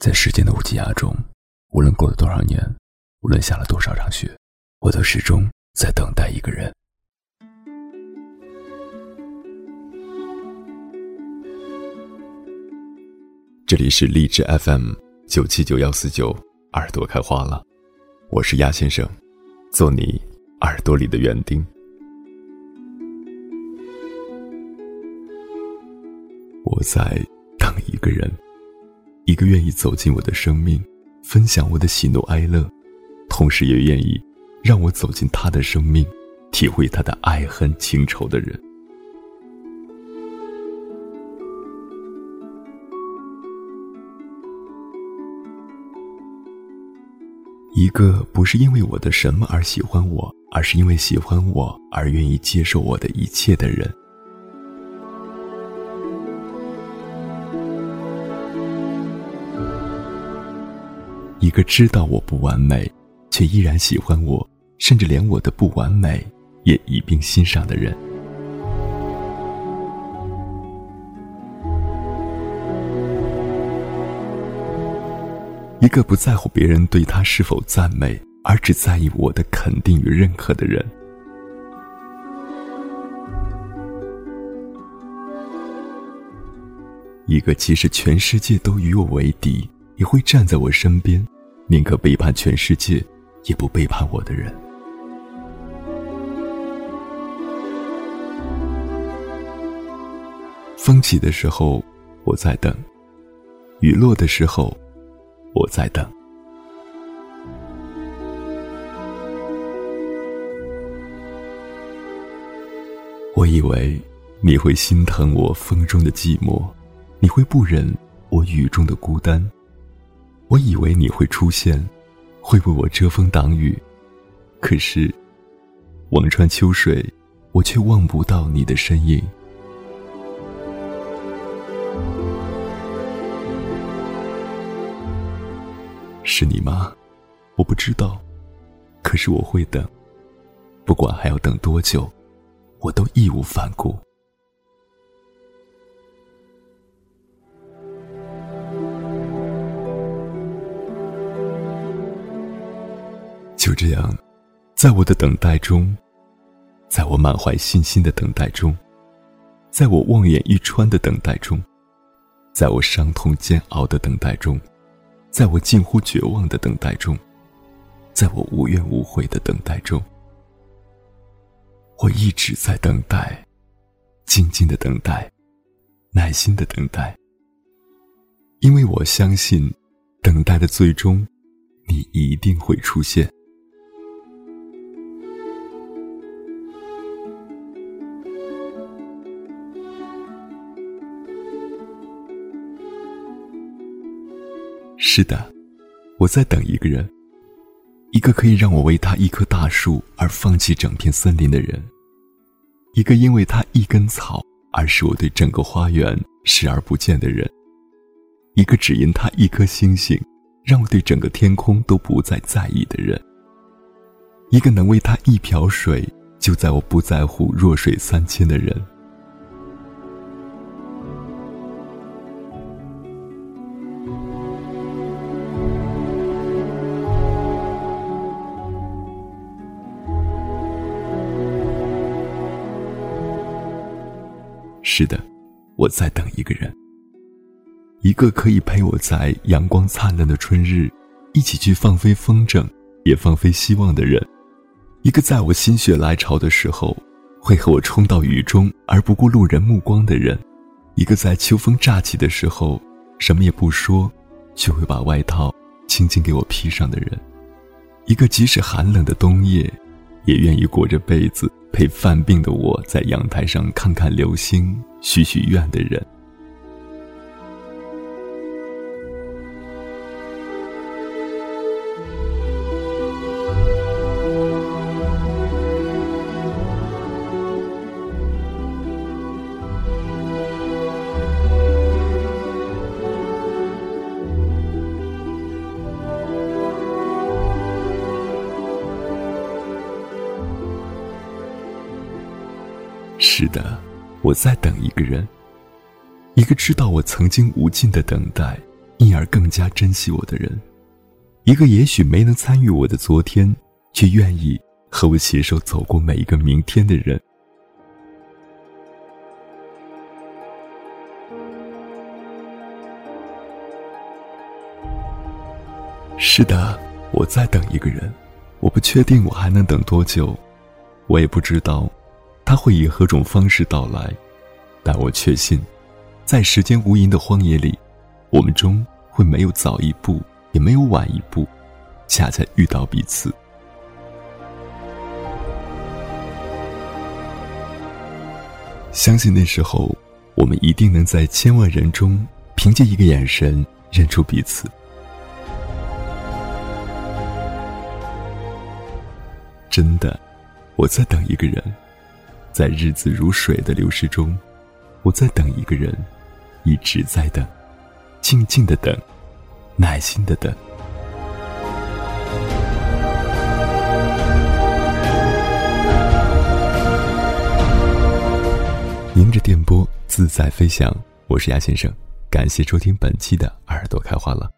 在时间的无际涯中，无论过了多少年，无论下了多少场雪，我都始终在等待一个人。这里是荔枝 FM 九七九幺四九，耳朵开花了，我是鸭先生，做你耳朵里的园丁。我在等一个人。一个愿意走进我的生命，分享我的喜怒哀乐，同时也愿意让我走进他的生命，体会他的爱恨情仇的人。一个不是因为我的什么而喜欢我，而是因为喜欢我而愿意接受我的一切的人。一个知道我不完美，却依然喜欢我，甚至连我的不完美也一并欣赏的人；一个不在乎别人对他是否赞美，而只在意我的肯定与认可的人；一个即使全世界都与我为敌。你会站在我身边，宁可背叛全世界，也不背叛我的人。风起的时候，我在等；雨落的时候，我在等。我以为你会心疼我风中的寂寞，你会不忍我雨中的孤单。我以为你会出现，会为我遮风挡雨，可是，望穿秋水，我却望不到你的身影。是你吗？我不知道，可是我会等，不管还要等多久，我都义无反顾。就这样，在我的等待中，在我满怀信心的等待中，在我望眼欲穿的等待中，在我伤痛煎熬的等待中，在我近乎绝望的等待中，在我无怨无悔的等待中，我一直在等待，静静的等待，耐心的等待，因为我相信，等待的最终，你一定会出现。是的，我在等一个人，一个可以让我为他一棵大树而放弃整片森林的人，一个因为他一根草而使我对整个花园视而不见的人，一个只因他一颗星星让我对整个天空都不再在意的人，一个能为他一瓢水就在我不在乎弱水三千的人。是的，我在等一个人，一个可以陪我在阳光灿烂的春日，一起去放飞风筝，也放飞希望的人，一个在我心血来潮的时候，会和我冲到雨中而不顾路人目光的人，一个在秋风乍起的时候，什么也不说，却会把外套轻轻给我披上的人，一个即使寒冷的冬夜，也愿意裹着被子。陪犯病的我在阳台上看看流星，许许愿的人。的，我在等一个人，一个知道我曾经无尽的等待，因而更加珍惜我的人，一个也许没能参与我的昨天，却愿意和我携手走过每一个明天的人。是的，我在等一个人，我不确定我还能等多久，我也不知道他会以何种方式到来，但我确信，在时间无垠的荒野里，我们终会没有早一步，也没有晚一步，恰恰遇到彼此。相信那时候，我们一定能在千万人中，凭借一个眼神认出彼此。真的，我在等一个人，在日子如水的流逝中，我在等一个人，一直在等，静静的等，耐心的等。迎着电波自在飞翔，我是鸭先生，感谢收听本期的耳朵开花了。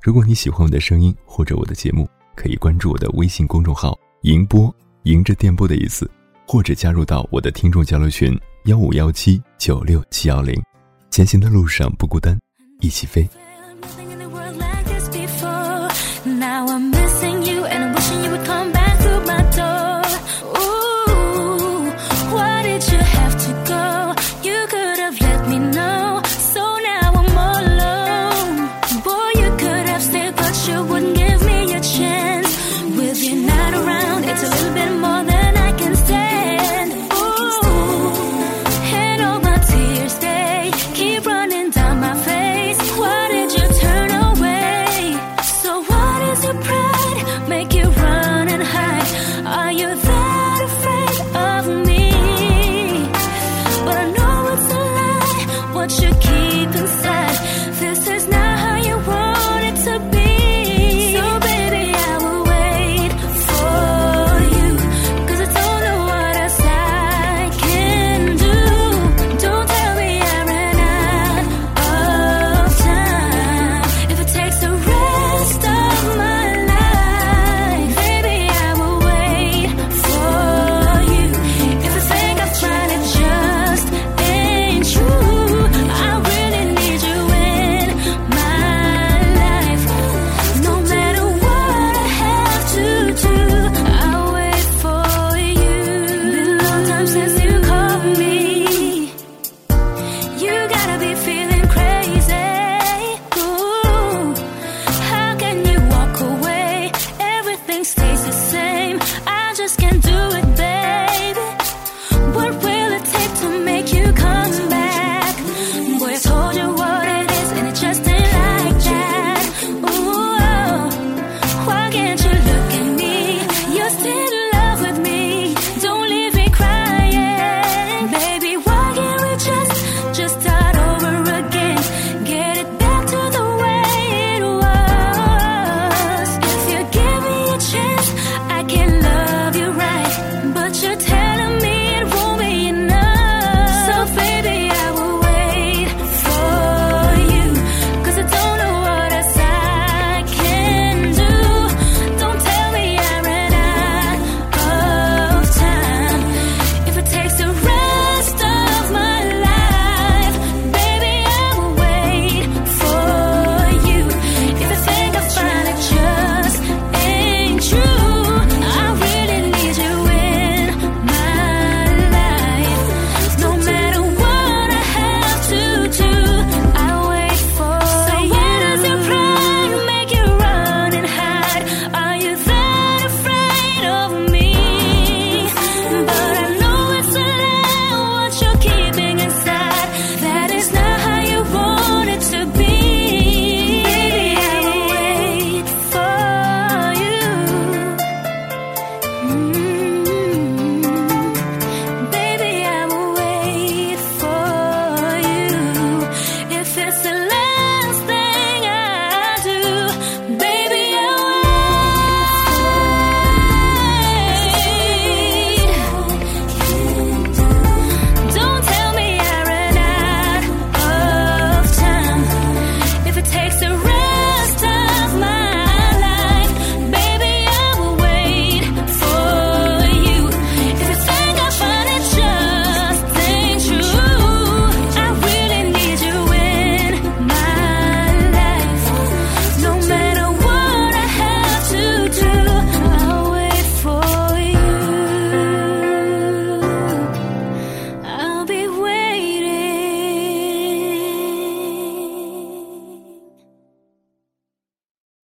如果你喜欢我的声音或者我的节目，可以关注我的微信公众号。迎波，迎着电波的意思，或者加入到我的听众交流群幺五幺七九六七幺零，前行的路上不孤单，一起飞。